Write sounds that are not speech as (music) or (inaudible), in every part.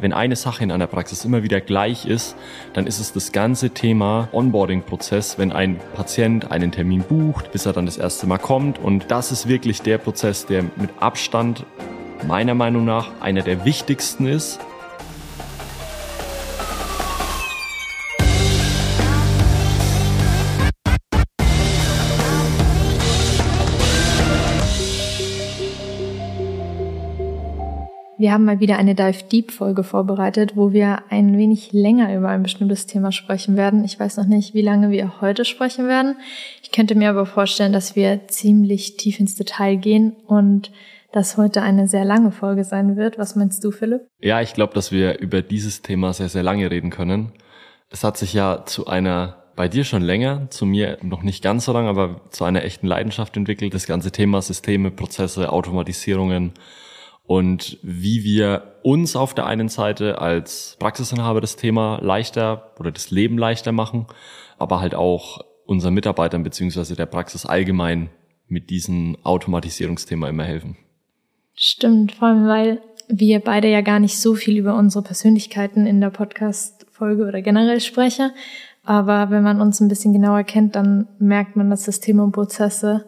Wenn eine Sache in einer Praxis immer wieder gleich ist, dann ist es das ganze Thema Onboarding-Prozess, wenn ein Patient einen Termin bucht, bis er dann das erste Mal kommt. Und das ist wirklich der Prozess, der mit Abstand meiner Meinung nach einer der wichtigsten ist, Wir haben mal wieder eine Dive Deep Folge vorbereitet, wo wir ein wenig länger über ein bestimmtes Thema sprechen werden. Ich weiß noch nicht, wie lange wir heute sprechen werden. Ich könnte mir aber vorstellen, dass wir ziemlich tief ins Detail gehen und dass heute eine sehr lange Folge sein wird. Was meinst du, Philipp? Ja, ich glaube, dass wir über dieses Thema sehr, sehr lange reden können. Es hat sich ja zu einer bei dir schon länger, zu mir noch nicht ganz so lange, aber zu einer echten Leidenschaft entwickelt. Das ganze Thema Systeme, Prozesse, Automatisierungen und wie wir uns auf der einen Seite als Praxisinhaber das Thema leichter oder das Leben leichter machen, aber halt auch unseren Mitarbeitern beziehungsweise der Praxis allgemein mit diesem Automatisierungsthema immer helfen. Stimmt, vor allem weil wir beide ja gar nicht so viel über unsere Persönlichkeiten in der Podcast-Folge oder generell sprechen. Aber wenn man uns ein bisschen genauer kennt, dann merkt man, dass das Thema Prozesse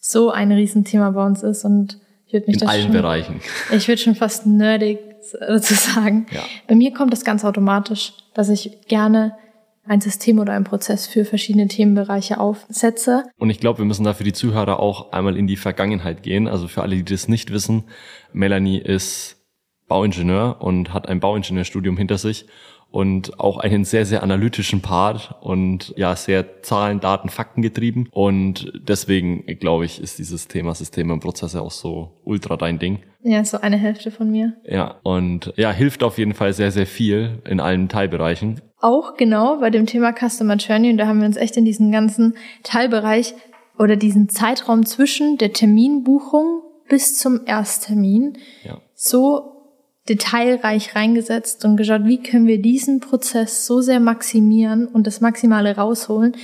so ein Riesenthema bei uns ist und ich würde mich In allen schon, Bereichen. Ich würde schon fast nerdig dazu sagen. Ja. Bei mir kommt das ganz automatisch, dass ich gerne ein System oder ein Prozess für verschiedene Themenbereiche aufsetze. Und ich glaube, wir müssen da für die Zuhörer auch einmal in die Vergangenheit gehen. Also für alle, die das nicht wissen, Melanie ist Bauingenieur und hat ein Bauingenieurstudium hinter sich und auch einen sehr, sehr analytischen Part und ja, sehr Zahlen, Daten, Fakten getrieben. Und deswegen, glaube ich, ist dieses Thema Systeme und Prozesse auch so ultra dein Ding. Ja, so eine Hälfte von mir. Ja, und ja, hilft auf jeden Fall sehr, sehr viel in allen Teilbereichen. Auch genau bei dem Thema Customer Journey und da haben wir uns echt in diesen ganzen Teilbereich oder diesen Zeitraum zwischen der Terminbuchung bis zum Ersttermin ja. so detailreich reingesetzt und geschaut, wie können wir diesen Prozess so sehr maximieren und das Maximale rausholen,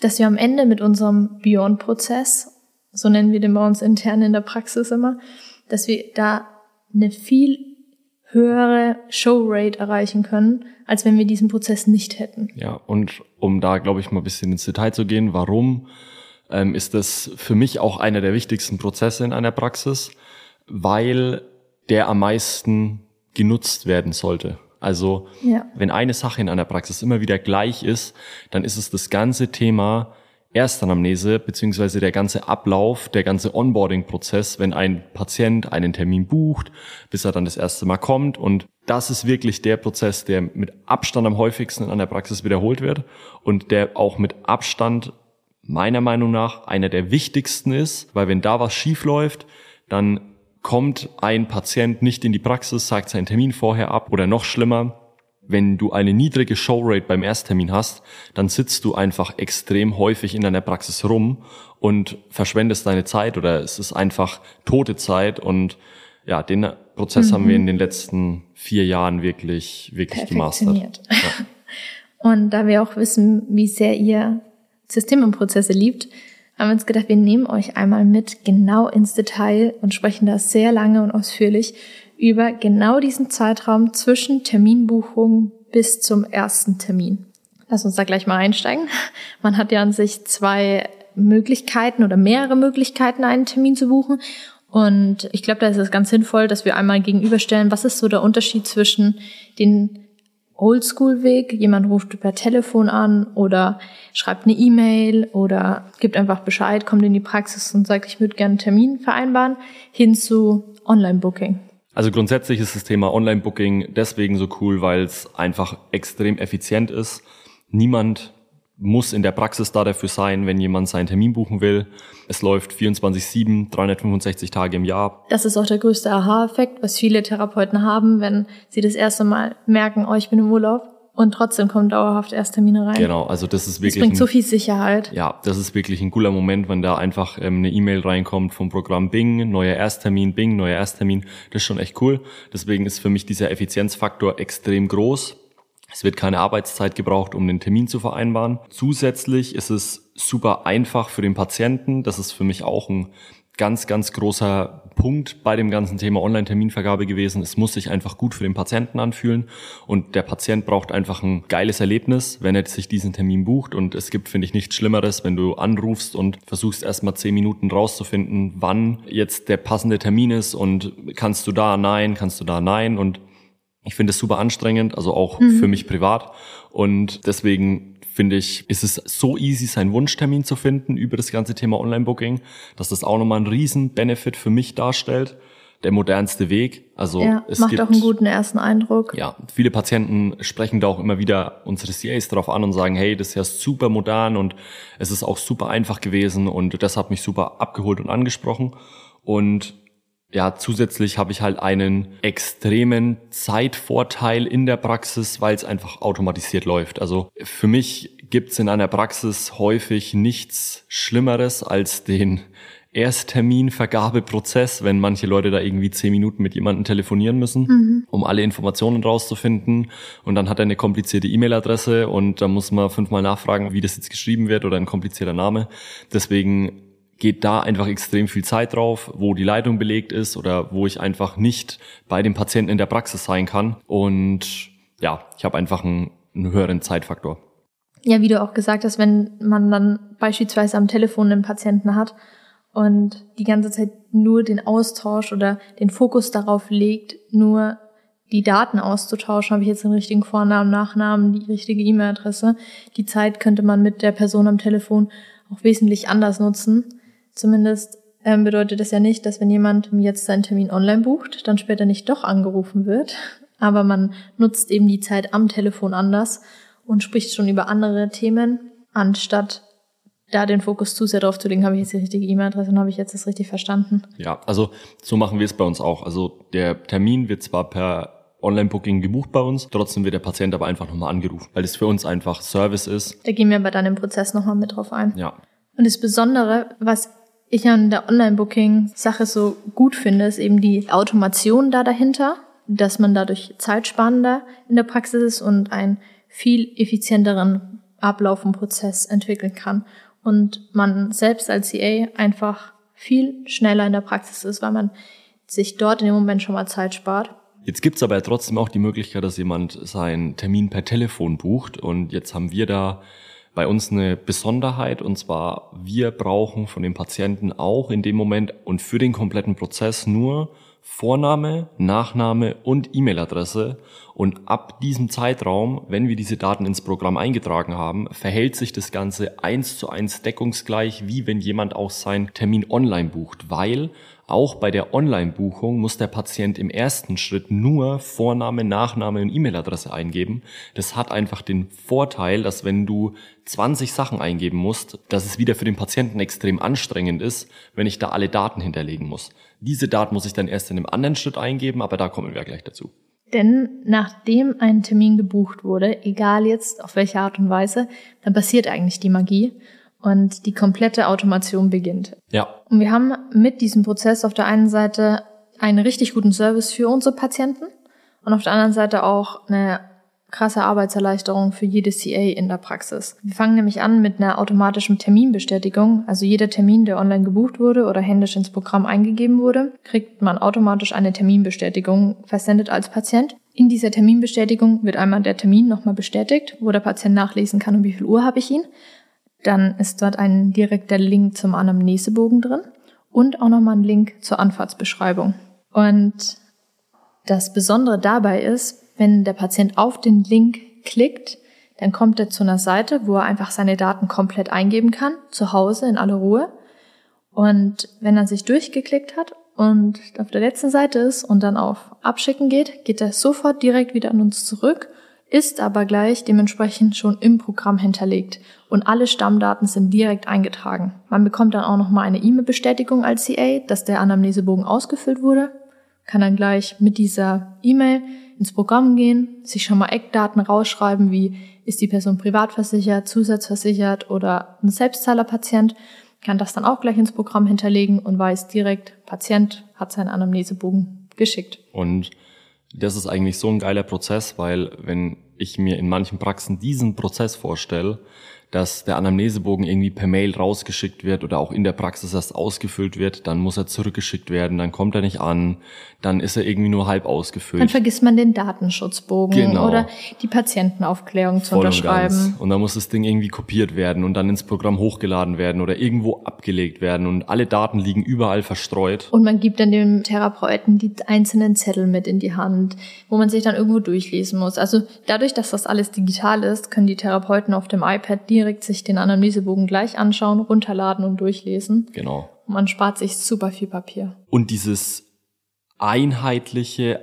dass wir am Ende mit unserem Beyond-Prozess, so nennen wir den bei uns intern in der Praxis immer, dass wir da eine viel höhere Showrate erreichen können, als wenn wir diesen Prozess nicht hätten. Ja, und um da, glaube ich, mal ein bisschen ins Detail zu gehen, warum ähm, ist das für mich auch einer der wichtigsten Prozesse in einer Praxis, weil der am meisten genutzt werden sollte. Also ja. wenn eine Sache in einer Praxis immer wieder gleich ist, dann ist es das ganze Thema Erstanamnese beziehungsweise der ganze Ablauf, der ganze Onboarding-Prozess, wenn ein Patient einen Termin bucht, bis er dann das erste Mal kommt. Und das ist wirklich der Prozess, der mit Abstand am häufigsten in einer Praxis wiederholt wird und der auch mit Abstand meiner Meinung nach einer der wichtigsten ist, weil wenn da was schief läuft, dann kommt ein Patient nicht in die Praxis, sagt seinen Termin vorher ab oder noch schlimmer, wenn du eine niedrige Showrate beim Ersttermin hast, dann sitzt du einfach extrem häufig in deiner Praxis rum und verschwendest deine Zeit oder es ist einfach tote Zeit und ja, den Prozess mhm. haben wir in den letzten vier Jahren wirklich, wirklich gemastert. Ja. (laughs) Und da wir auch wissen, wie sehr ihr Systeme und Prozesse liebt, haben wir uns gedacht, wir nehmen euch einmal mit genau ins Detail und sprechen da sehr lange und ausführlich über genau diesen Zeitraum zwischen Terminbuchung bis zum ersten Termin. Lass uns da gleich mal einsteigen. Man hat ja an sich zwei Möglichkeiten oder mehrere Möglichkeiten, einen Termin zu buchen. Und ich glaube, da ist es ganz sinnvoll, dass wir einmal gegenüberstellen, was ist so der Unterschied zwischen den Oldschool-Weg. Jemand ruft per Telefon an oder schreibt eine E-Mail oder gibt einfach Bescheid, kommt in die Praxis und sagt, ich würde gerne einen Termin vereinbaren, hin zu Online-Booking. Also grundsätzlich ist das Thema Online-Booking deswegen so cool, weil es einfach extrem effizient ist. Niemand muss in der Praxis da dafür sein, wenn jemand seinen Termin buchen will. Es läuft 24-7, 365 Tage im Jahr. Das ist auch der größte Aha-Effekt, was viele Therapeuten haben, wenn sie das erste Mal merken, oh, ich bin im Urlaub. Und trotzdem kommen dauerhaft Ersttermine rein. Genau, also das ist wirklich. Das bringt ein, so viel Sicherheit. Ja, das ist wirklich ein cooler Moment, wenn da einfach ähm, eine E-Mail reinkommt vom Programm Bing, neuer Ersttermin, Bing, neuer Ersttermin. Das ist schon echt cool. Deswegen ist für mich dieser Effizienzfaktor extrem groß. Es wird keine Arbeitszeit gebraucht, um den Termin zu vereinbaren. Zusätzlich ist es super einfach für den Patienten. Das ist für mich auch ein ganz, ganz großer Punkt bei dem ganzen Thema Online-Terminvergabe gewesen. Es muss sich einfach gut für den Patienten anfühlen und der Patient braucht einfach ein geiles Erlebnis, wenn er sich diesen Termin bucht und es gibt, finde ich, nichts Schlimmeres, wenn du anrufst und versuchst erstmal zehn Minuten rauszufinden, wann jetzt der passende Termin ist und kannst du da nein, kannst du da nein und ich finde es super anstrengend, also auch mhm. für mich privat und deswegen finde ich, ist es so easy, seinen Wunschtermin zu finden über das ganze Thema Online-Booking, dass das auch nochmal einen riesen Benefit für mich darstellt. Der modernste Weg. Also ja, es macht gibt, auch einen guten ersten Eindruck. Ja, viele Patienten sprechen da auch immer wieder unsere CAs drauf an und sagen, hey, das ist ja super modern und es ist auch super einfach gewesen und das hat mich super abgeholt und angesprochen. Und ja, zusätzlich habe ich halt einen extremen Zeitvorteil in der Praxis, weil es einfach automatisiert läuft. Also für mich gibt es in einer Praxis häufig nichts Schlimmeres als den Erstterminvergabeprozess, wenn manche Leute da irgendwie zehn Minuten mit jemandem telefonieren müssen, mhm. um alle Informationen rauszufinden. Und dann hat er eine komplizierte E-Mail-Adresse und da muss man fünfmal nachfragen, wie das jetzt geschrieben wird oder ein komplizierter Name. Deswegen geht da einfach extrem viel Zeit drauf, wo die Leitung belegt ist oder wo ich einfach nicht bei dem Patienten in der Praxis sein kann. Und ja, ich habe einfach einen, einen höheren Zeitfaktor. Ja, wie du auch gesagt hast, wenn man dann beispielsweise am Telefon einen Patienten hat und die ganze Zeit nur den Austausch oder den Fokus darauf legt, nur die Daten auszutauschen, habe ich jetzt den richtigen Vornamen, Nachnamen, die richtige E-Mail-Adresse. Die Zeit könnte man mit der Person am Telefon auch wesentlich anders nutzen. Zumindest ähm, bedeutet das ja nicht, dass wenn jemand jetzt seinen Termin online bucht, dann später nicht doch angerufen wird. Aber man nutzt eben die Zeit am Telefon anders und spricht schon über andere Themen, anstatt da den Fokus zu sehr drauf zu legen, habe ich jetzt die richtige E-Mail-Adresse und habe ich jetzt das richtig verstanden. Ja, also so machen wir es bei uns auch. Also der Termin wird zwar per Online-Booking gebucht bei uns, trotzdem wird der Patient aber einfach nochmal angerufen, weil es für uns einfach Service ist. Da gehen wir aber dann im Prozess nochmal mit drauf ein. Ja. Und das Besondere, was ich an der Online-Booking-Sache so gut finde, ist eben die Automation da dahinter, dass man dadurch zeitsparender in der Praxis ist und einen viel effizienteren Ablauf und Prozess entwickeln kann. Und man selbst als CA einfach viel schneller in der Praxis ist, weil man sich dort in dem Moment schon mal Zeit spart. Jetzt gibt's aber trotzdem auch die Möglichkeit, dass jemand seinen Termin per Telefon bucht. Und jetzt haben wir da bei uns eine Besonderheit und zwar wir brauchen von dem Patienten auch in dem Moment und für den kompletten Prozess nur Vorname, Nachname und E-Mail-Adresse. Und ab diesem Zeitraum, wenn wir diese Daten ins Programm eingetragen haben, verhält sich das Ganze eins zu eins deckungsgleich, wie wenn jemand auch seinen Termin online bucht, weil auch bei der Online-Buchung muss der Patient im ersten Schritt nur Vorname, Nachname und E-Mail-Adresse eingeben. Das hat einfach den Vorteil, dass wenn du 20 Sachen eingeben musst, dass es wieder für den Patienten extrem anstrengend ist, wenn ich da alle Daten hinterlegen muss. Diese Daten muss ich dann erst in einem anderen Schritt eingeben, aber da kommen wir gleich dazu. Denn nachdem ein Termin gebucht wurde, egal jetzt auf welche Art und Weise, dann passiert eigentlich die Magie und die komplette Automation beginnt. Ja. Und wir haben mit diesem Prozess auf der einen Seite einen richtig guten Service für unsere Patienten und auf der anderen Seite auch eine krasse Arbeitserleichterung für jede CA in der Praxis. Wir fangen nämlich an mit einer automatischen Terminbestätigung. Also jeder Termin, der online gebucht wurde oder händisch ins Programm eingegeben wurde, kriegt man automatisch eine Terminbestätigung versendet als Patient. In dieser Terminbestätigung wird einmal der Termin nochmal bestätigt, wo der Patient nachlesen kann, um wie viel Uhr habe ich ihn. Dann ist dort ein direkter Link zum Anamnesebogen drin und auch nochmal ein Link zur Anfahrtsbeschreibung. Und das Besondere dabei ist, wenn der Patient auf den Link klickt, dann kommt er zu einer Seite, wo er einfach seine Daten komplett eingeben kann, zu Hause in aller Ruhe. Und wenn er sich durchgeklickt hat und auf der letzten Seite ist und dann auf Abschicken geht, geht er sofort direkt wieder an uns zurück ist aber gleich dementsprechend schon im Programm hinterlegt und alle Stammdaten sind direkt eingetragen. Man bekommt dann auch nochmal eine E-Mail-Bestätigung als CA, dass der Anamnesebogen ausgefüllt wurde, kann dann gleich mit dieser E-Mail ins Programm gehen, sich schon mal Eckdaten rausschreiben, wie ist die Person privatversichert, zusatzversichert oder ein Selbstzahlerpatient, kann das dann auch gleich ins Programm hinterlegen und weiß direkt, Patient hat seinen Anamnesebogen geschickt. Und das ist eigentlich so ein geiler Prozess, weil wenn ich mir in manchen Praxen diesen Prozess vorstelle, dass der Anamnesebogen irgendwie per Mail rausgeschickt wird oder auch in der Praxis erst ausgefüllt wird, dann muss er zurückgeschickt werden, dann kommt er nicht an, dann ist er irgendwie nur halb ausgefüllt. Dann vergisst man den Datenschutzbogen genau. oder die Patientenaufklärung zu Voll unterschreiben. Und, und dann muss das Ding irgendwie kopiert werden und dann ins Programm hochgeladen werden oder irgendwo abgelegt werden und alle Daten liegen überall verstreut. Und man gibt dann dem Therapeuten die einzelnen Zettel mit in die Hand, wo man sich dann irgendwo durchlesen muss. Also dadurch, dass das alles digital ist, können die Therapeuten auf dem iPad direkt direkt sich den Anamnesebogen gleich anschauen, runterladen und durchlesen. Genau. Man spart sich super viel Papier. Und dieses einheitliche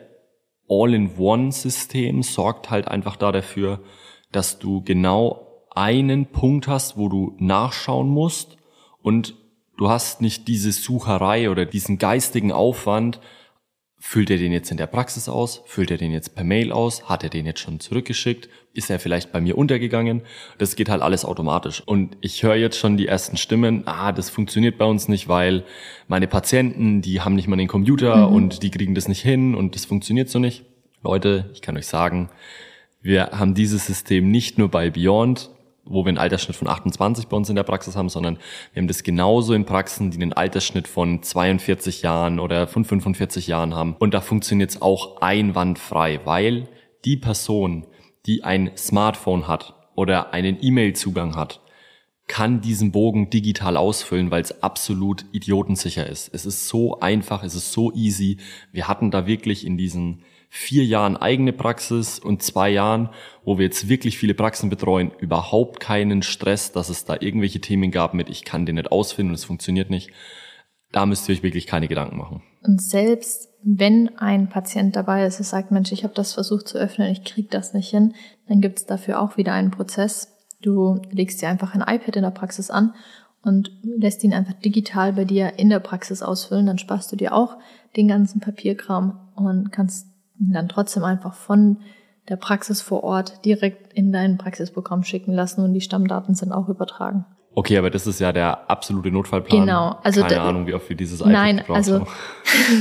All-in-One-System sorgt halt einfach da dafür, dass du genau einen Punkt hast, wo du nachschauen musst und du hast nicht diese Sucherei oder diesen geistigen Aufwand, Füllt er den jetzt in der Praxis aus? Füllt er den jetzt per Mail aus? Hat er den jetzt schon zurückgeschickt? Ist er vielleicht bei mir untergegangen? Das geht halt alles automatisch. Und ich höre jetzt schon die ersten Stimmen, ah, das funktioniert bei uns nicht, weil meine Patienten, die haben nicht mal den Computer mhm. und die kriegen das nicht hin und das funktioniert so nicht. Leute, ich kann euch sagen, wir haben dieses System nicht nur bei Beyond, wo wir einen Altersschnitt von 28 bei uns in der Praxis haben, sondern wir haben das genauso in Praxen, die einen Altersschnitt von 42 Jahren oder von 45 Jahren haben. Und da funktioniert es auch einwandfrei, weil die Person, die ein Smartphone hat oder einen E-Mail-Zugang hat, kann diesen Bogen digital ausfüllen, weil es absolut idiotensicher ist. Es ist so einfach, es ist so easy. Wir hatten da wirklich in diesen vier Jahren eigene Praxis und zwei Jahren, wo wir jetzt wirklich viele Praxen betreuen, überhaupt keinen Stress, dass es da irgendwelche Themen gab mit, ich kann den nicht ausfinden und es funktioniert nicht. Da müsst ihr euch wirklich keine Gedanken machen. Und selbst wenn ein Patient dabei ist, der sagt, Mensch, ich habe das versucht zu öffnen, ich krieg das nicht hin, dann gibt es dafür auch wieder einen Prozess. Du legst dir einfach ein iPad in der Praxis an und lässt ihn einfach digital bei dir in der Praxis ausfüllen, dann sparst du dir auch den ganzen Papierkram und kannst dann trotzdem einfach von der Praxis vor Ort direkt in dein Praxisprogramm schicken lassen und die Stammdaten sind auch übertragen. Okay, aber das ist ja der absolute Notfallplan. Genau. Also Keine Ahnung, wie oft wir dieses iPad Nein, also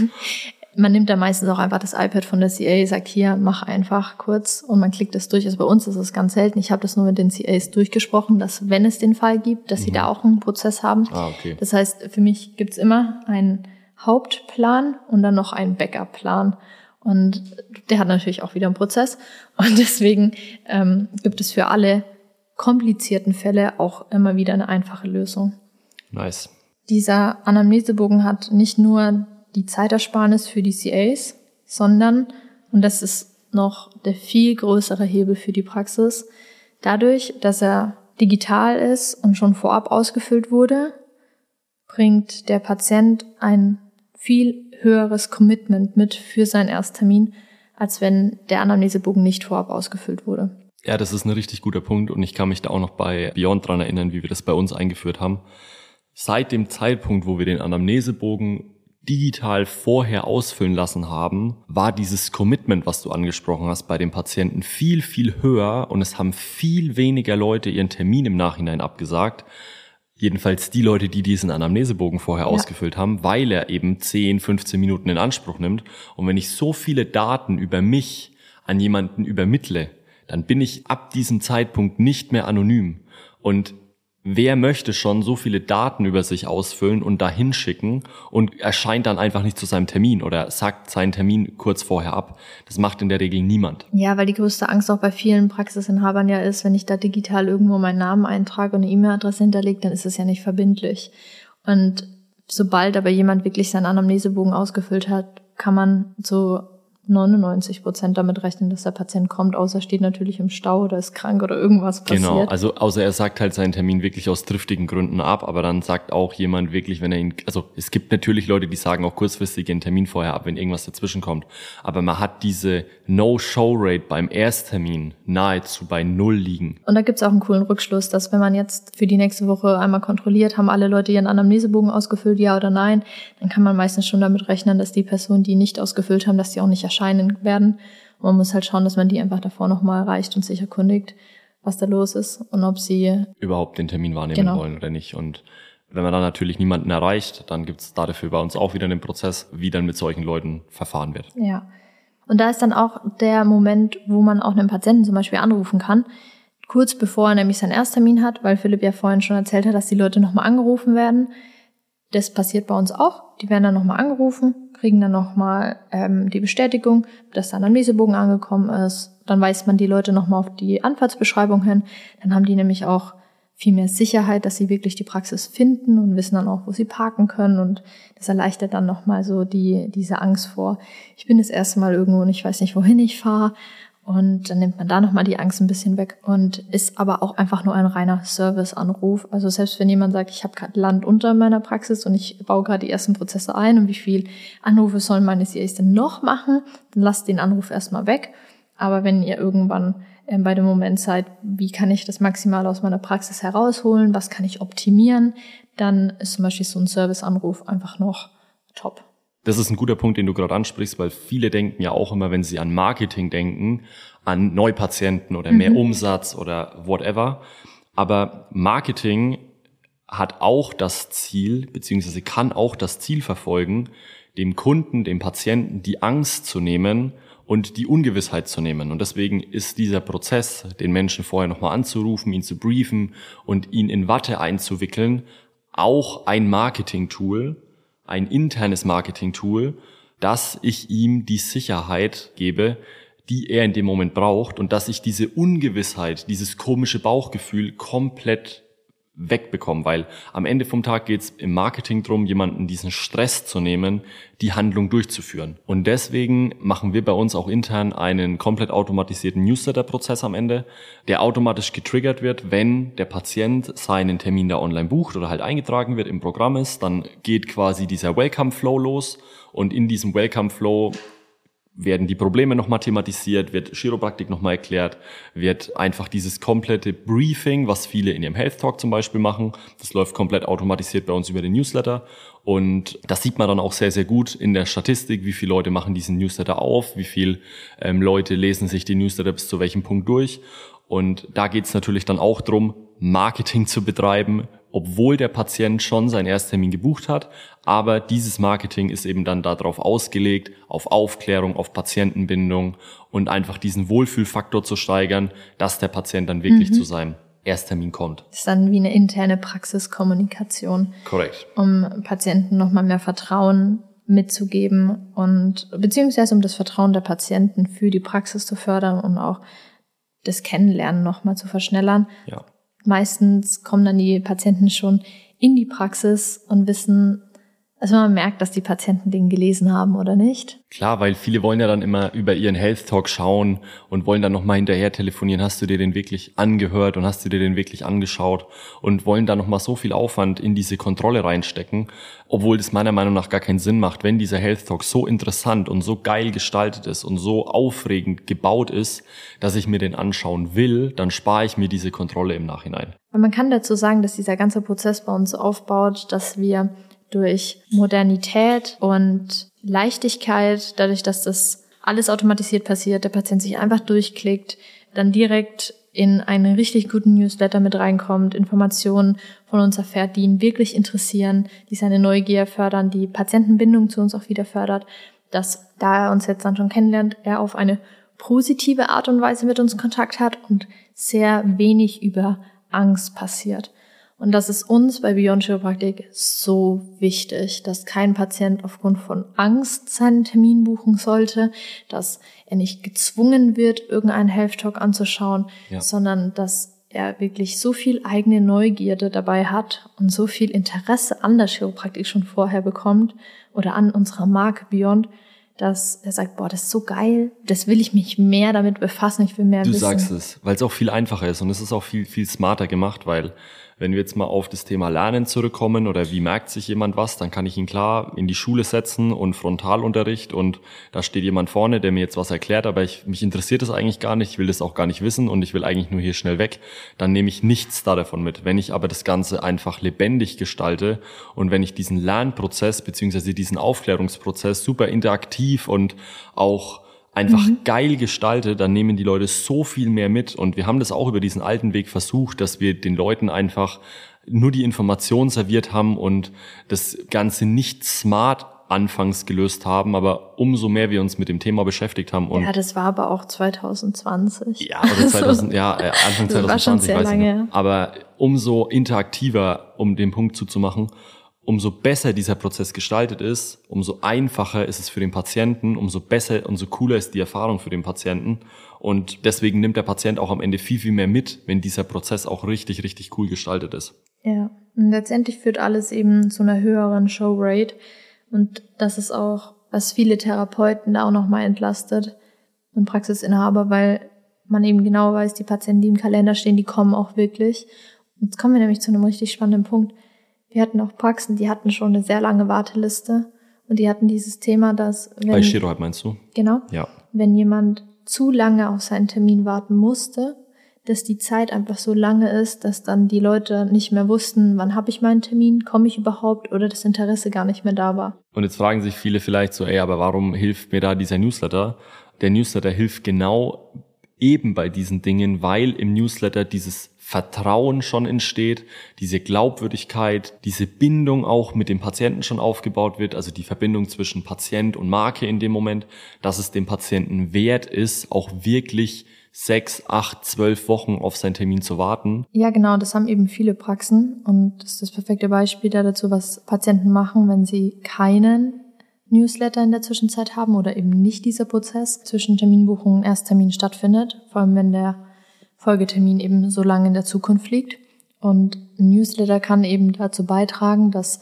(laughs) man nimmt da meistens auch einfach das iPad von der CA, sagt hier, mach einfach kurz und man klickt das durch. Also bei uns ist es ganz selten. Ich habe das nur mit den CAs durchgesprochen, dass wenn es den Fall gibt, dass mhm. sie da auch einen Prozess haben. Ah, okay. Das heißt, für mich gibt's immer einen Hauptplan und dann noch einen Backup-Plan. Und der hat natürlich auch wieder einen Prozess. Und (laughs) deswegen ähm, gibt es für alle komplizierten Fälle auch immer wieder eine einfache Lösung. Nice. Dieser Anamnesebogen hat nicht nur die Zeitersparnis für die CAs, sondern, und das ist noch der viel größere Hebel für die Praxis, dadurch, dass er digital ist und schon vorab ausgefüllt wurde, bringt der Patient ein viel höheres Commitment mit für seinen Ersttermin, als wenn der Anamnesebogen nicht vorab ausgefüllt wurde. Ja, das ist ein richtig guter Punkt und ich kann mich da auch noch bei Beyond dran erinnern, wie wir das bei uns eingeführt haben. Seit dem Zeitpunkt, wo wir den Anamnesebogen digital vorher ausfüllen lassen haben, war dieses Commitment, was du angesprochen hast, bei den Patienten viel, viel höher und es haben viel weniger Leute ihren Termin im Nachhinein abgesagt, Jedenfalls die Leute, die diesen Anamnesebogen vorher ja. ausgefüllt haben, weil er eben 10, 15 Minuten in Anspruch nimmt. Und wenn ich so viele Daten über mich an jemanden übermittle, dann bin ich ab diesem Zeitpunkt nicht mehr anonym. Und wer möchte schon so viele Daten über sich ausfüllen und dahin schicken und erscheint dann einfach nicht zu seinem Termin oder sagt seinen Termin kurz vorher ab. Das macht in der Regel niemand. Ja, weil die größte Angst auch bei vielen Praxisinhabern ja ist, wenn ich da digital irgendwo meinen Namen eintrage und eine E-Mail-Adresse hinterlege, dann ist es ja nicht verbindlich. Und sobald aber jemand wirklich seinen Anamnesebogen ausgefüllt hat, kann man so 99 Prozent damit rechnen, dass der Patient kommt, außer steht natürlich im Stau oder ist krank oder irgendwas passiert. Genau, also außer er sagt halt seinen Termin wirklich aus triftigen Gründen ab, aber dann sagt auch jemand wirklich, wenn er ihn, also es gibt natürlich Leute, die sagen auch kurzfristig ihren Termin vorher ab, wenn irgendwas dazwischen kommt, aber man hat diese No-Show-Rate beim Ersttermin nahezu bei Null liegen. Und da gibt's auch einen coolen Rückschluss, dass wenn man jetzt für die nächste Woche einmal kontrolliert, haben alle Leute ihren Anamnesebogen ausgefüllt, ja oder nein, dann kann man meistens schon damit rechnen, dass die Personen, die nicht ausgefüllt haben, dass die auch nicht erscheinen werden. Und man muss halt schauen, dass man die einfach davor nochmal erreicht und sich erkundigt, was da los ist und ob sie überhaupt den Termin wahrnehmen genau. wollen oder nicht. Und wenn man dann natürlich niemanden erreicht, dann gibt es dafür bei uns auch wieder einen Prozess, wie dann mit solchen Leuten verfahren wird. Ja. Und da ist dann auch der Moment, wo man auch einen Patienten zum Beispiel anrufen kann. kurz bevor er nämlich seinen Ersttermin hat, weil Philipp ja vorhin schon erzählt hat, dass die Leute nochmal angerufen werden. Das passiert bei uns auch. Die werden dann nochmal angerufen, kriegen dann nochmal ähm, die Bestätigung, dass dann ein Lesebogen angekommen ist. Dann weist man die Leute nochmal auf die Anfahrtsbeschreibung hin. Dann haben die nämlich auch viel mehr Sicherheit, dass sie wirklich die Praxis finden und wissen dann auch, wo sie parken können. Und das erleichtert dann nochmal so die, diese Angst vor, ich bin das erste Mal irgendwo und ich weiß nicht, wohin ich fahre. Und dann nimmt man da nochmal die Angst ein bisschen weg und ist aber auch einfach nur ein reiner Serviceanruf. Also selbst wenn jemand sagt, ich habe gerade Land unter meiner Praxis und ich baue gerade die ersten Prozesse ein und wie viel Anrufe sollen meine CAs denn noch machen, dann lasst den Anruf erstmal weg. Aber wenn ihr irgendwann ähm, bei dem Moment seid, wie kann ich das maximal aus meiner Praxis herausholen, was kann ich optimieren, dann ist zum Beispiel so ein Serviceanruf einfach noch top. Das ist ein guter Punkt, den du gerade ansprichst, weil viele denken ja auch immer, wenn sie an Marketing denken, an Neupatienten oder mehr mhm. Umsatz oder whatever. Aber Marketing hat auch das Ziel, beziehungsweise kann auch das Ziel verfolgen, dem Kunden, dem Patienten die Angst zu nehmen und die Ungewissheit zu nehmen. Und deswegen ist dieser Prozess, den Menschen vorher nochmal anzurufen, ihn zu briefen und ihn in Watte einzuwickeln, auch ein Marketing-Tool, ein internes Marketing-Tool, dass ich ihm die Sicherheit gebe, die er in dem Moment braucht und dass ich diese Ungewissheit, dieses komische Bauchgefühl komplett wegbekommen, weil am Ende vom Tag geht es im Marketing drum, jemanden diesen Stress zu nehmen, die Handlung durchzuführen. Und deswegen machen wir bei uns auch intern einen komplett automatisierten Newsletter-Prozess am Ende, der automatisch getriggert wird, wenn der Patient seinen Termin da online bucht oder halt eingetragen wird im Programm ist, dann geht quasi dieser Welcome-Flow los und in diesem Welcome-Flow werden die Probleme nochmal thematisiert, wird Chiropraktik nochmal erklärt, wird einfach dieses komplette Briefing, was viele in ihrem Health Talk zum Beispiel machen, das läuft komplett automatisiert bei uns über den Newsletter. Und das sieht man dann auch sehr, sehr gut in der Statistik, wie viele Leute machen diesen Newsletter auf, wie viele ähm, Leute lesen sich die Newsletter bis zu welchem Punkt durch. Und da geht es natürlich dann auch drum, Marketing zu betreiben, obwohl der Patient schon seinen Ersttermin gebucht hat. Aber dieses Marketing ist eben dann darauf ausgelegt, auf Aufklärung, auf Patientenbindung und einfach diesen Wohlfühlfaktor zu steigern, dass der Patient dann wirklich mhm. zu seinem Ersttermin kommt. Das ist dann wie eine interne Praxiskommunikation. Korrekt. Um Patienten nochmal mehr Vertrauen mitzugeben und beziehungsweise um das Vertrauen der Patienten für die Praxis zu fördern und auch das Kennenlernen nochmal zu verschnellern. Ja meistens kommen dann die Patienten schon in die Praxis und wissen, also man merkt, dass die Patienten den gelesen haben oder nicht. Klar, weil viele wollen ja dann immer über ihren Health Talk schauen und wollen dann nochmal hinterher telefonieren. Hast du dir den wirklich angehört und hast du dir den wirklich angeschaut und wollen da nochmal so viel Aufwand in diese Kontrolle reinstecken, obwohl das meiner Meinung nach gar keinen Sinn macht. Wenn dieser Health Talk so interessant und so geil gestaltet ist und so aufregend gebaut ist, dass ich mir den anschauen will, dann spare ich mir diese Kontrolle im Nachhinein. Und man kann dazu sagen, dass dieser ganze Prozess bei uns aufbaut, dass wir durch Modernität und Leichtigkeit, dadurch, dass das alles automatisiert passiert, der Patient sich einfach durchklickt, dann direkt in einen richtig guten Newsletter mit reinkommt, Informationen von uns erfährt, die ihn wirklich interessieren, die seine Neugier fördern, die Patientenbindung zu uns auch wieder fördert, dass da er uns jetzt dann schon kennenlernt, er auf eine positive Art und Weise mit uns Kontakt hat und sehr wenig über Angst passiert. Und das ist uns bei Beyond Chiropraktik so wichtig, dass kein Patient aufgrund von Angst seinen Termin buchen sollte, dass er nicht gezwungen wird, irgendeinen Health Talk anzuschauen, ja. sondern dass er wirklich so viel eigene Neugierde dabei hat und so viel Interesse an der Chiropraktik schon vorher bekommt oder an unserer Marke Beyond, dass er sagt, boah, das ist so geil, das will ich mich mehr damit befassen, ich will mehr du wissen. Du sagst es, weil es auch viel einfacher ist und es ist auch viel, viel smarter gemacht, weil wenn wir jetzt mal auf das Thema Lernen zurückkommen oder wie merkt sich jemand was, dann kann ich ihn klar in die Schule setzen und Frontalunterricht und da steht jemand vorne, der mir jetzt was erklärt, aber ich, mich interessiert das eigentlich gar nicht, ich will das auch gar nicht wissen und ich will eigentlich nur hier schnell weg, dann nehme ich nichts da davon mit. Wenn ich aber das Ganze einfach lebendig gestalte und wenn ich diesen Lernprozess beziehungsweise diesen Aufklärungsprozess super interaktiv und auch einfach mhm. geil gestaltet, dann nehmen die Leute so viel mehr mit. Und wir haben das auch über diesen alten Weg versucht, dass wir den Leuten einfach nur die Information serviert haben und das Ganze nicht smart anfangs gelöst haben, aber umso mehr wir uns mit dem Thema beschäftigt haben und ja, das war aber auch 2020. ja (laughs) oder 2000 ja äh, Anfang Das war 2020 schon sehr weiß ich lange, nicht. aber umso interaktiver, um den Punkt zuzumachen, umso besser dieser Prozess gestaltet ist, umso einfacher ist es für den Patienten, umso besser, umso cooler ist die Erfahrung für den Patienten und deswegen nimmt der Patient auch am Ende viel viel mehr mit, wenn dieser Prozess auch richtig richtig cool gestaltet ist. Ja, und letztendlich führt alles eben zu einer höheren Showrate und das ist auch, was viele Therapeuten da auch nochmal entlastet und Praxisinhaber, weil man eben genau weiß, die Patienten, die im Kalender stehen, die kommen auch wirklich. Jetzt kommen wir nämlich zu einem richtig spannenden Punkt. Wir hatten auch Praxen, die hatten schon eine sehr lange Warteliste und die hatten dieses Thema, dass Bei wenn, Chirurg meinst du? genau, Ja. wenn jemand zu lange auf seinen Termin warten musste, dass die Zeit einfach so lange ist, dass dann die Leute nicht mehr wussten, wann habe ich meinen Termin, komme ich überhaupt oder das Interesse gar nicht mehr da war. Und jetzt fragen sich viele vielleicht so, ey, aber warum hilft mir da dieser Newsletter? Der Newsletter hilft genau eben bei diesen Dingen, weil im Newsletter dieses Vertrauen schon entsteht, diese Glaubwürdigkeit, diese Bindung auch mit dem Patienten schon aufgebaut wird, also die Verbindung zwischen Patient und Marke in dem Moment, dass es dem Patienten wert ist, auch wirklich sechs, acht, zwölf Wochen auf seinen Termin zu warten. Ja, genau, das haben eben viele Praxen und das ist das perfekte Beispiel da dazu, was Patienten machen, wenn sie keinen Newsletter in der Zwischenzeit haben oder eben nicht dieser Prozess zwischen Terminbuchung und Ersttermin stattfindet, vor allem wenn der Folgetermin eben so lange in der Zukunft liegt. Und ein Newsletter kann eben dazu beitragen, dass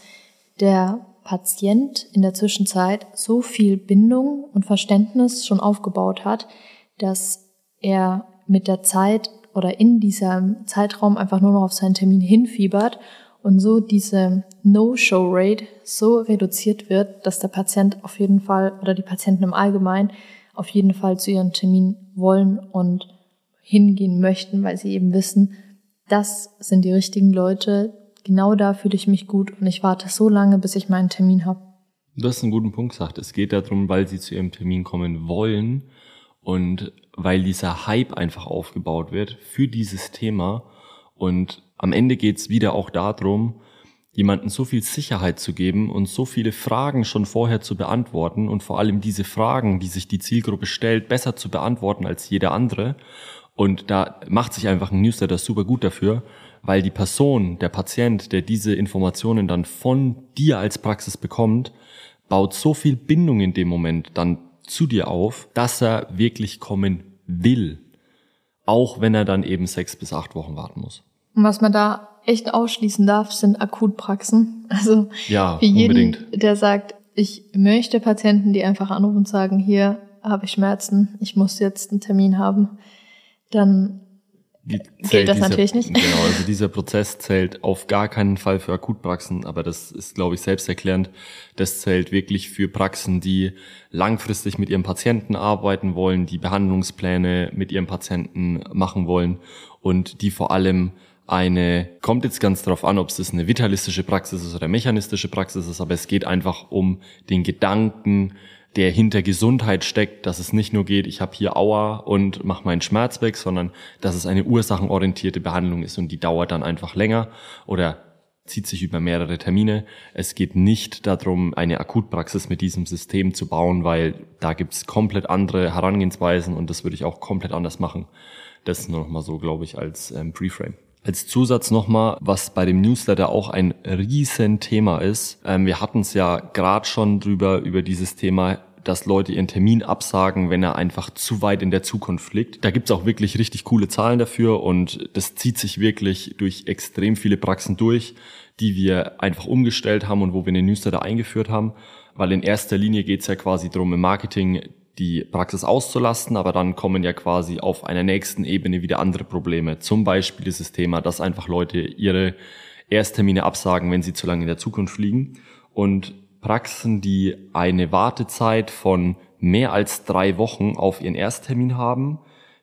der Patient in der Zwischenzeit so viel Bindung und Verständnis schon aufgebaut hat, dass er mit der Zeit oder in diesem Zeitraum einfach nur noch auf seinen Termin hinfiebert und so diese No-Show-Rate so reduziert wird, dass der Patient auf jeden Fall oder die Patienten im Allgemeinen auf jeden Fall zu ihrem Termin wollen und hingehen möchten, weil sie eben wissen, das sind die richtigen Leute, genau da fühle ich mich gut und ich warte so lange, bis ich meinen Termin habe. Du hast einen guten Punkt gesagt. Es geht darum, weil sie zu ihrem Termin kommen wollen und weil dieser Hype einfach aufgebaut wird für dieses Thema. Und am Ende geht's wieder auch darum, jemanden so viel Sicherheit zu geben und so viele Fragen schon vorher zu beantworten und vor allem diese Fragen, die sich die Zielgruppe stellt, besser zu beantworten als jeder andere. Und da macht sich einfach ein Newsletter super gut dafür, weil die Person, der Patient, der diese Informationen dann von dir als Praxis bekommt, baut so viel Bindung in dem Moment dann zu dir auf, dass er wirklich kommen will. Auch wenn er dann eben sechs bis acht Wochen warten muss. Und was man da echt ausschließen darf, sind Akutpraxen. (laughs) Also Ja, für jeden, unbedingt. der sagt, ich möchte Patienten, die einfach anrufen und sagen, hier habe ich Schmerzen, ich muss jetzt einen Termin haben, dann Gilt das natürlich nicht. Genau, also dieser Prozess zählt auf gar keinen Fall für Akutpraxen, aber das ist, glaube ich, selbsterklärend. Das zählt wirklich für Praxen, die langfristig mit ihrem Patienten arbeiten wollen, die Behandlungspläne mit ihrem Patienten machen wollen und die vor allem eine, kommt jetzt ganz drauf an, ob es das eine vitalistische Praxis ist oder mechanistische Praxis ist, aber es geht einfach um den Gedanken, der hinter Gesundheit steckt, dass es nicht nur geht, ich habe hier Aua und mache meinen Schmerz weg, sondern dass es eine ursachenorientierte Behandlung ist und die dauert dann einfach länger oder zieht sich über mehrere Termine. Es geht nicht darum, eine Akutpraxis mit diesem System zu bauen, weil da gibt's komplett andere Herangehensweisen und das würde ich auch komplett anders machen. Das nur noch mal so, glaube ich, als ähm, Preframe. Als Zusatz nochmal, was bei dem Newsletter auch ein riesen Thema ist. Ähm, wir hatten es ja gerade schon drüber, über dieses Thema, dass Leute ihren Termin absagen, wenn er einfach zu weit in der Zukunft liegt. Da gibt's auch wirklich richtig coole Zahlen dafür und das zieht sich wirklich durch extrem viele Praxen durch, die wir einfach umgestellt haben und wo wir eine Newsletter eingeführt haben. Weil in erster Linie geht's ja quasi darum, im Marketing die Praxis auszulasten, aber dann kommen ja quasi auf einer nächsten Ebene wieder andere Probleme. Zum Beispiel dieses Thema, dass einfach Leute ihre Ersttermine absagen, wenn sie zu lange in der Zukunft liegen. Und Praxen, die eine Wartezeit von mehr als drei Wochen auf ihren Ersttermin haben,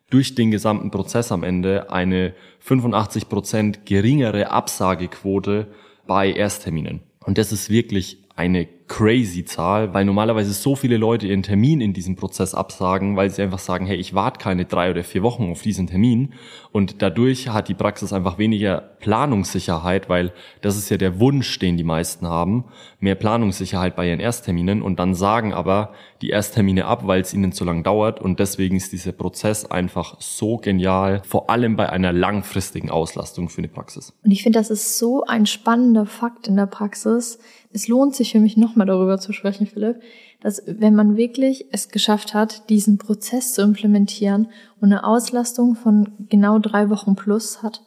durch den gesamten Prozess am Ende eine 85 Prozent geringere Absagequote bei Erstterminen. Und das ist wirklich eine crazy Zahl, weil normalerweise so viele Leute ihren Termin in diesem Prozess absagen, weil sie einfach sagen, hey, ich warte keine drei oder vier Wochen auf diesen Termin. Und dadurch hat die Praxis einfach weniger Planungssicherheit, weil das ist ja der Wunsch, den die meisten haben, mehr Planungssicherheit bei ihren Erstterminen und dann sagen aber die Ersttermine ab, weil es ihnen zu lang dauert und deswegen ist dieser Prozess einfach so genial, vor allem bei einer langfristigen Auslastung für eine Praxis. Und ich finde, das ist so ein spannender Fakt in der Praxis, es lohnt sich für mich nochmal darüber zu sprechen, Philipp, dass wenn man wirklich es geschafft hat, diesen Prozess zu implementieren und eine Auslastung von genau drei Wochen plus hat,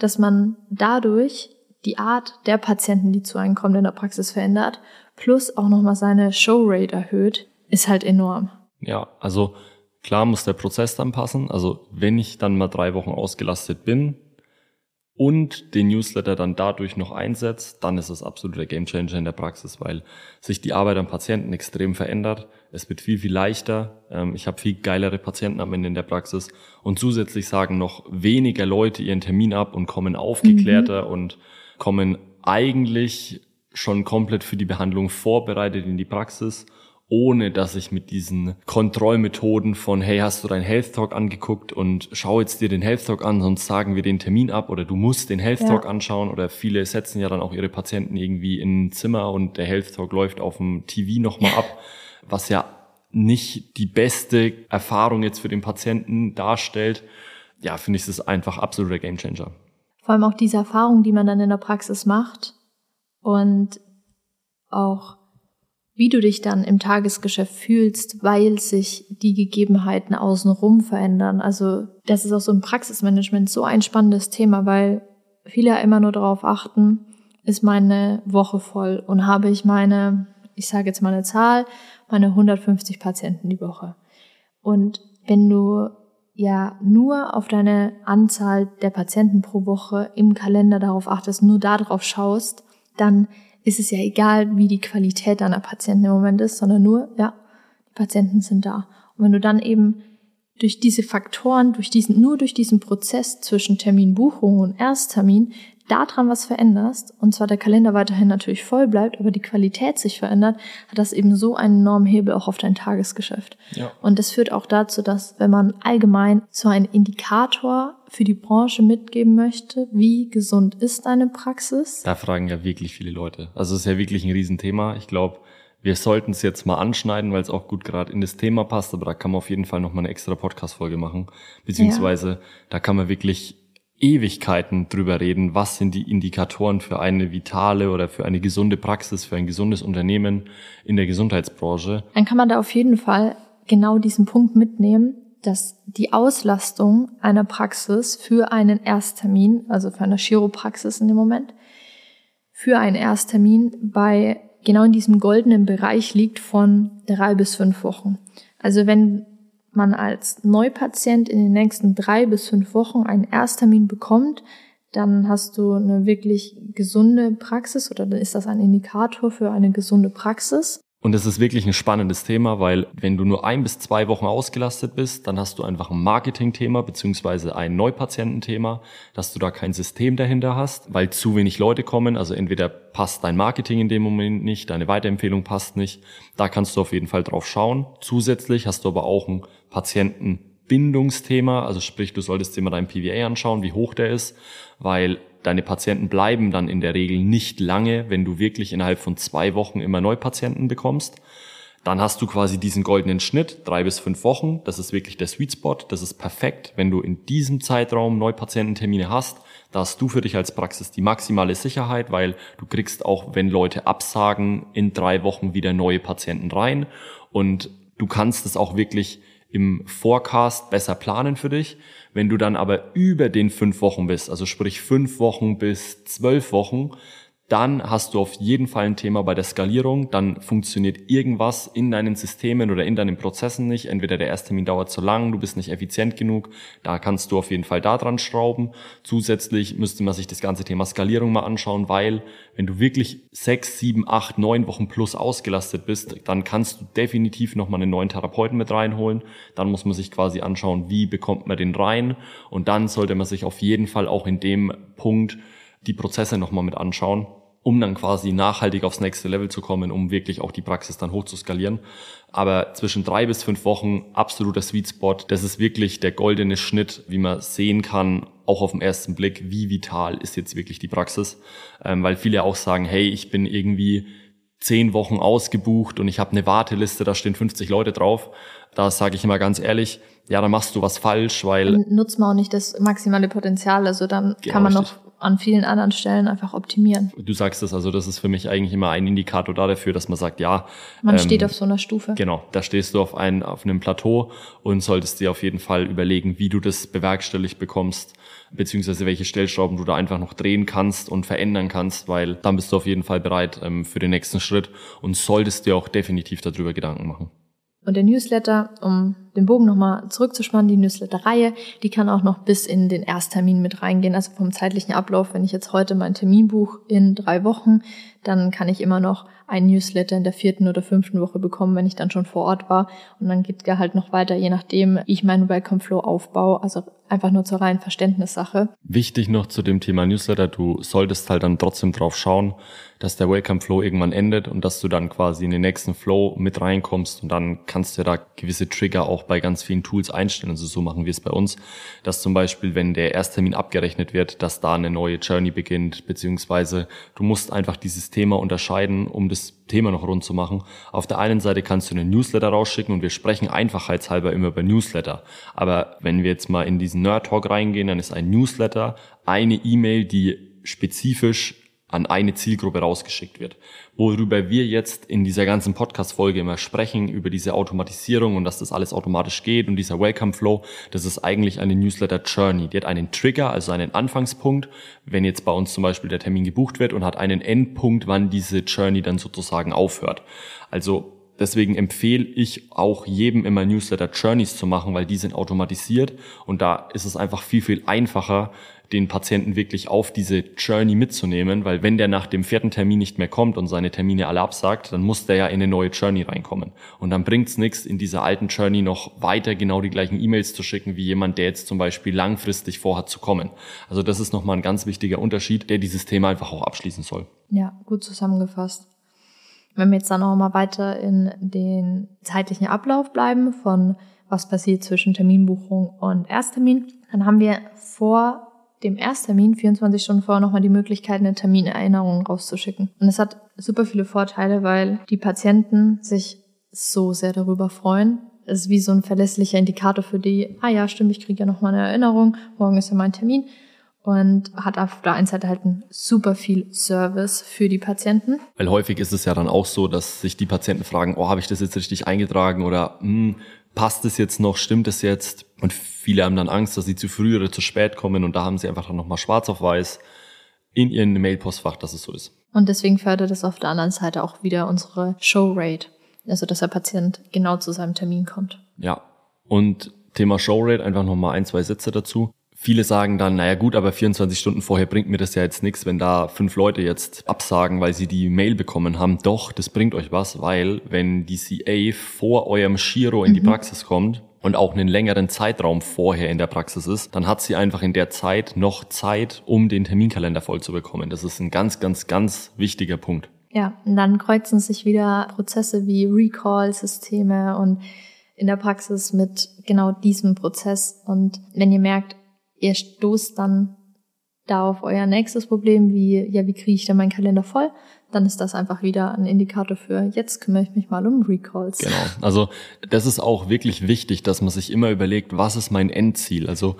dass man dadurch die Art der Patienten, die zu einem kommen, in der Praxis verändert, plus auch nochmal seine Showrate erhöht, ist halt enorm. Ja, also klar muss der Prozess dann passen. Also wenn ich dann mal drei Wochen ausgelastet bin, und den Newsletter dann dadurch noch einsetzt, dann ist es absoluter Gamechanger in der Praxis, weil sich die Arbeit am Patienten extrem verändert. Es wird viel, viel leichter. Ähm, ich habe viel geilere Patienten am Ende in der Praxis und zusätzlich sagen noch weniger Leute ihren Termin ab und kommen aufgeklärter mhm. und kommen eigentlich schon komplett für die Behandlung vorbereitet in die Praxis ohne dass ich mit diesen Kontrollmethoden von, hey, hast du deinen Health Talk angeguckt und schau jetzt dir den Health Talk an, sonst sagen wir den Termin ab oder du musst den Health Talk ja. anschauen oder viele setzen ja dann auch ihre Patienten irgendwie in ein Zimmer und der Health Talk läuft auf dem TV nochmal ab, was ja nicht die beste Erfahrung jetzt für den Patienten darstellt. Ja, finde ich das einfach absoluter Gamechanger. Vor allem auch diese Erfahrung, die man dann in der Praxis macht und auch wie du dich dann im Tagesgeschäft fühlst, weil sich die Gegebenheiten außenrum verändern. Also das ist auch so im Praxismanagement so ein spannendes Thema, weil viele immer nur darauf achten, ist meine Woche voll und habe ich meine, ich sage jetzt mal eine Zahl, meine 150 Patienten die Woche. Und wenn du ja nur auf deine Anzahl der Patienten pro Woche im Kalender darauf achtest, nur darauf schaust, dann ist es ja egal, wie die Qualität deiner Patienten im Moment ist, sondern nur, ja, die Patienten sind da. Und wenn du dann eben durch diese Faktoren, durch diesen, nur durch diesen Prozess zwischen Terminbuchung und Ersttermin daran was veränderst, und zwar der Kalender weiterhin natürlich voll bleibt, aber die Qualität sich verändert, hat das eben so einen enormen Hebel auch auf dein Tagesgeschäft. Ja. Und das führt auch dazu, dass wenn man allgemein so einen Indikator für die Branche mitgeben möchte, wie gesund ist deine Praxis? Da fragen ja wirklich viele Leute. Also es ist ja wirklich ein Riesenthema. Ich glaube, wir sollten es jetzt mal anschneiden, weil es auch gut gerade in das Thema passt, aber da kann man auf jeden Fall noch mal eine extra Podcast-Folge machen. Beziehungsweise ja. da kann man wirklich Ewigkeiten drüber reden, was sind die Indikatoren für eine vitale oder für eine gesunde Praxis, für ein gesundes Unternehmen in der Gesundheitsbranche. Dann kann man da auf jeden Fall genau diesen Punkt mitnehmen, dass die Auslastung einer Praxis für einen Ersttermin, also für eine Chiropraxis in dem Moment, für einen Ersttermin bei genau in diesem goldenen Bereich liegt von drei bis fünf Wochen. Also wenn man als Neupatient in den nächsten drei bis fünf Wochen einen Ersttermin bekommt, dann hast du eine wirklich gesunde Praxis oder dann ist das ein Indikator für eine gesunde Praxis. Und es ist wirklich ein spannendes Thema, weil wenn du nur ein bis zwei Wochen ausgelastet bist, dann hast du einfach ein Marketingthema beziehungsweise ein Neupatiententhema, dass du da kein System dahinter hast, weil zu wenig Leute kommen. Also entweder passt dein Marketing in dem Moment nicht, deine Weiterempfehlung passt nicht. Da kannst du auf jeden Fall drauf schauen. Zusätzlich hast du aber auch ein Patientenbindungsthema, also sprich, du solltest dir mal deinen PVA anschauen, wie hoch der ist, weil deine Patienten bleiben dann in der Regel nicht lange, wenn du wirklich innerhalb von zwei Wochen immer Neupatienten bekommst. Dann hast du quasi diesen goldenen Schnitt, drei bis fünf Wochen. Das ist wirklich der Sweet Spot. Das ist perfekt, wenn du in diesem Zeitraum Neupatiententermine hast. Da hast du für dich als Praxis die maximale Sicherheit, weil du kriegst auch, wenn Leute absagen, in drei Wochen wieder neue Patienten rein. Und du kannst es auch wirklich im Forecast besser planen für dich. Wenn du dann aber über den fünf Wochen bist, also sprich fünf Wochen bis zwölf Wochen, dann hast du auf jeden Fall ein Thema bei der Skalierung. Dann funktioniert irgendwas in deinen Systemen oder in deinen Prozessen nicht. Entweder der Ersttermin dauert zu lang, du bist nicht effizient genug. Da kannst du auf jeden Fall da dran schrauben. Zusätzlich müsste man sich das ganze Thema Skalierung mal anschauen, weil wenn du wirklich sechs, sieben, acht, neun Wochen plus ausgelastet bist, dann kannst du definitiv nochmal einen neuen Therapeuten mit reinholen. Dann muss man sich quasi anschauen, wie bekommt man den rein. Und dann sollte man sich auf jeden Fall auch in dem Punkt die Prozesse nochmal mit anschauen um dann quasi nachhaltig aufs nächste Level zu kommen, um wirklich auch die Praxis dann hoch zu skalieren. Aber zwischen drei bis fünf Wochen absoluter Sweet Spot. Das ist wirklich der goldene Schnitt, wie man sehen kann, auch auf den ersten Blick, wie vital ist jetzt wirklich die Praxis. Ähm, weil viele auch sagen, hey, ich bin irgendwie zehn Wochen ausgebucht und ich habe eine Warteliste, da stehen 50 Leute drauf. Da sage ich immer ganz ehrlich, ja, dann machst du was falsch, weil. Dann nutzt man auch nicht das maximale Potenzial. Also dann genau, kann man richtig. noch an vielen anderen Stellen einfach optimieren. Du sagst es, also das ist für mich eigentlich immer ein Indikator dafür, dass man sagt, ja. Man ähm, steht auf so einer Stufe. Genau, da stehst du auf, ein, auf einem Plateau und solltest dir auf jeden Fall überlegen, wie du das bewerkstelligt bekommst, beziehungsweise welche Stellschrauben du da einfach noch drehen kannst und verändern kannst, weil dann bist du auf jeden Fall bereit ähm, für den nächsten Schritt und solltest dir auch definitiv darüber Gedanken machen. Und der Newsletter, um den Bogen nochmal zurückzuspannen, die Newsletter-Reihe, die kann auch noch bis in den Ersttermin mit reingehen. Also vom zeitlichen Ablauf, wenn ich jetzt heute mein Termin buche in drei Wochen, dann kann ich immer noch ein Newsletter in der vierten oder fünften Woche bekommen, wenn ich dann schon vor Ort war. Und dann geht er halt noch weiter, je nachdem, wie ich meinen Welcome Flow aufbaue. Also einfach nur zur reinen Verständnissache. Wichtig noch zu dem Thema Newsletter, du solltest halt dann trotzdem drauf schauen, dass der Welcome Flow irgendwann endet und dass du dann quasi in den nächsten Flow mit reinkommst und dann kannst du da gewisse Trigger auch bei ganz vielen Tools einstellen. Also so machen wir es bei uns, dass zum Beispiel, wenn der Ersttermin abgerechnet wird, dass da eine neue Journey beginnt, beziehungsweise du musst einfach dieses Thema unterscheiden, um das Thema noch rund zu machen. Auf der einen Seite kannst du einen Newsletter rausschicken und wir sprechen einfachheitshalber immer über Newsletter. Aber wenn wir jetzt mal in diesen Nerd Talk reingehen, dann ist ein Newsletter eine E-Mail, die spezifisch an eine Zielgruppe rausgeschickt wird. Worüber wir jetzt in dieser ganzen Podcast-Folge immer sprechen, über diese Automatisierung und dass das alles automatisch geht und dieser Welcome Flow, das ist eigentlich eine Newsletter Journey. Die hat einen Trigger, also einen Anfangspunkt, wenn jetzt bei uns zum Beispiel der Termin gebucht wird und hat einen Endpunkt, wann diese Journey dann sozusagen aufhört. Also Deswegen empfehle ich auch jedem immer Newsletter Journeys zu machen, weil die sind automatisiert und da ist es einfach viel, viel einfacher, den Patienten wirklich auf diese Journey mitzunehmen, weil wenn der nach dem vierten Termin nicht mehr kommt und seine Termine alle absagt, dann muss der ja in eine neue Journey reinkommen. Und dann bringt's nichts, in dieser alten Journey noch weiter genau die gleichen E-Mails zu schicken, wie jemand, der jetzt zum Beispiel langfristig vorhat zu kommen. Also das ist nochmal ein ganz wichtiger Unterschied, der dieses Thema einfach auch abschließen soll. Ja, gut zusammengefasst. Wenn wir jetzt dann noch mal weiter in den zeitlichen Ablauf bleiben von was passiert zwischen Terminbuchung und Ersttermin, dann haben wir vor dem Ersttermin 24 Stunden vorher nochmal die Möglichkeit, eine Terminerinnerung rauszuschicken. Und es hat super viele Vorteile, weil die Patienten sich so sehr darüber freuen. Es ist wie so ein verlässlicher Indikator für die, ah ja, stimmt, ich kriege ja nochmal eine Erinnerung, morgen ist ja mein Termin. Und hat auf der einen Seite halt ein super viel Service für die Patienten. Weil häufig ist es ja dann auch so, dass sich die Patienten fragen, oh, habe ich das jetzt richtig eingetragen oder hm, passt es jetzt noch, stimmt es jetzt? Und viele haben dann Angst, dass sie zu früh oder zu spät kommen und da haben sie einfach dann nochmal schwarz auf weiß in ihren Mailpostfach, dass es so ist. Und deswegen fördert es auf der anderen Seite auch wieder unsere Showrate, also dass der Patient genau zu seinem Termin kommt. Ja, und Thema Showrate, einfach nochmal ein, zwei Sätze dazu. Viele sagen dann, naja gut, aber 24 Stunden vorher bringt mir das ja jetzt nichts, wenn da fünf Leute jetzt absagen, weil sie die Mail bekommen haben. Doch, das bringt euch was, weil wenn die CA vor eurem Shiro in die mhm. Praxis kommt und auch einen längeren Zeitraum vorher in der Praxis ist, dann hat sie einfach in der Zeit noch Zeit, um den Terminkalender voll zu bekommen. Das ist ein ganz, ganz, ganz wichtiger Punkt. Ja, und dann kreuzen sich wieder Prozesse wie Recall-Systeme und in der Praxis mit genau diesem Prozess. Und wenn ihr merkt, ihr stoßt dann da auf euer nächstes Problem, wie, ja, wie kriege ich denn meinen Kalender voll? Dann ist das einfach wieder ein Indikator für, jetzt kümmere ich mich mal um Recalls. Genau. Also, das ist auch wirklich wichtig, dass man sich immer überlegt, was ist mein Endziel? Also,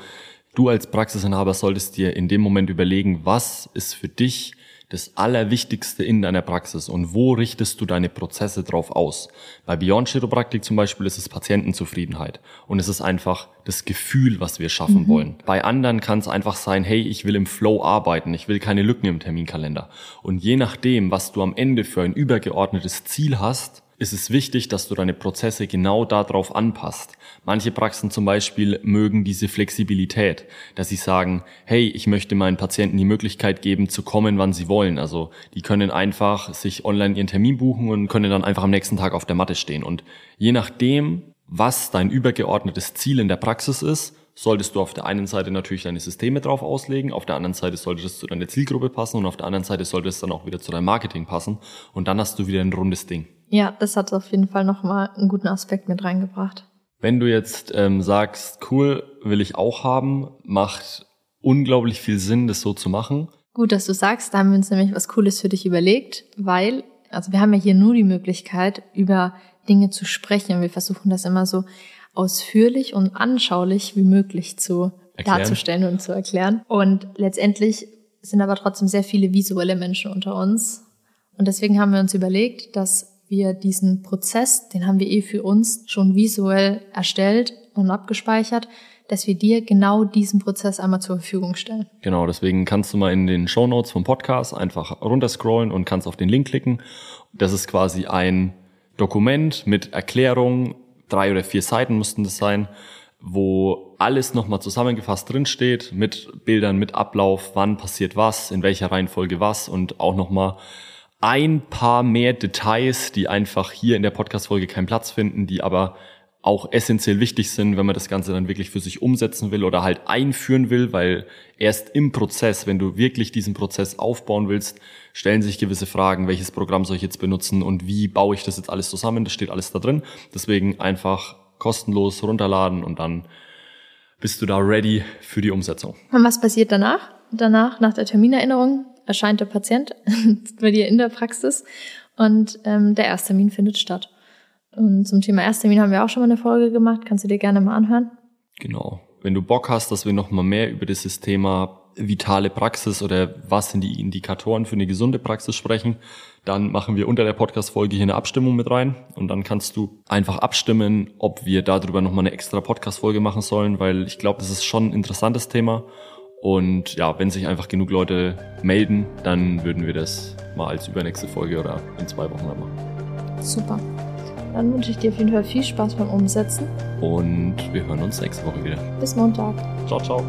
du als Praxisinhaber solltest dir in dem Moment überlegen, was ist für dich das Allerwichtigste in deiner Praxis und wo richtest du deine Prozesse drauf aus? Bei Beyond Chiropraktik zum Beispiel ist es Patientenzufriedenheit und es ist einfach das Gefühl, was wir schaffen mhm. wollen. Bei anderen kann es einfach sein, hey, ich will im Flow arbeiten, ich will keine Lücken im Terminkalender. Und je nachdem, was du am Ende für ein übergeordnetes Ziel hast, ist es wichtig, dass du deine Prozesse genau darauf anpasst. Manche Praxen zum Beispiel mögen diese Flexibilität, dass sie sagen, hey, ich möchte meinen Patienten die Möglichkeit geben, zu kommen, wann sie wollen. Also die können einfach sich online ihren Termin buchen und können dann einfach am nächsten Tag auf der Matte stehen. Und je nachdem, was dein übergeordnetes Ziel in der Praxis ist, solltest du auf der einen Seite natürlich deine Systeme drauf auslegen, auf der anderen Seite sollte es zu deiner Zielgruppe passen und auf der anderen Seite sollte es dann auch wieder zu deinem Marketing passen und dann hast du wieder ein rundes Ding. Ja, das hat auf jeden Fall nochmal einen guten Aspekt mit reingebracht. Wenn du jetzt ähm, sagst, cool, will ich auch haben, macht unglaublich viel Sinn, das so zu machen. Gut, dass du sagst, da haben wir uns nämlich was Cooles für dich überlegt, weil, also wir haben ja hier nur die Möglichkeit, über Dinge zu sprechen. Wir versuchen das immer so ausführlich und anschaulich wie möglich zu erklären. darzustellen und zu erklären. Und letztendlich sind aber trotzdem sehr viele visuelle Menschen unter uns. Und deswegen haben wir uns überlegt, dass wir diesen Prozess, den haben wir eh für uns schon visuell erstellt und abgespeichert, dass wir dir genau diesen Prozess einmal zur Verfügung stellen. Genau, deswegen kannst du mal in den Show Notes vom Podcast einfach runterscrollen und kannst auf den Link klicken. Das ist quasi ein Dokument mit Erklärung, drei oder vier Seiten mussten das sein, wo alles nochmal zusammengefasst drinsteht, mit Bildern, mit Ablauf, wann passiert was, in welcher Reihenfolge was und auch nochmal ein paar mehr Details, die einfach hier in der Podcast-Folge keinen Platz finden, die aber auch essentiell wichtig sind, wenn man das Ganze dann wirklich für sich umsetzen will oder halt einführen will, weil erst im Prozess, wenn du wirklich diesen Prozess aufbauen willst, stellen sich gewisse Fragen, welches Programm soll ich jetzt benutzen und wie baue ich das jetzt alles zusammen, das steht alles da drin. Deswegen einfach kostenlos runterladen und dann bist du da ready für die Umsetzung. Und was passiert danach? Danach, nach der Terminerinnerung, erscheint der Patient (laughs) bei dir in der Praxis und ähm, der Ersttermin findet statt. Und zum Thema Ersttermin haben wir auch schon mal eine Folge gemacht, kannst du dir gerne mal anhören. Genau. Wenn du Bock hast, dass wir noch mal mehr über dieses Thema vitale Praxis oder was sind die Indikatoren für eine gesunde Praxis sprechen, dann machen wir unter der Podcast-Folge hier eine Abstimmung mit rein und dann kannst du einfach abstimmen, ob wir darüber nochmal eine extra Podcast-Folge machen sollen, weil ich glaube, das ist schon ein interessantes Thema und ja, wenn sich einfach genug Leute melden, dann würden wir das mal als übernächste Folge oder in zwei Wochen dann machen. Super. Dann wünsche ich dir auf jeden Fall viel Spaß beim Umsetzen. Und wir hören uns nächste Woche wieder. Bis Montag. Ciao, ciao.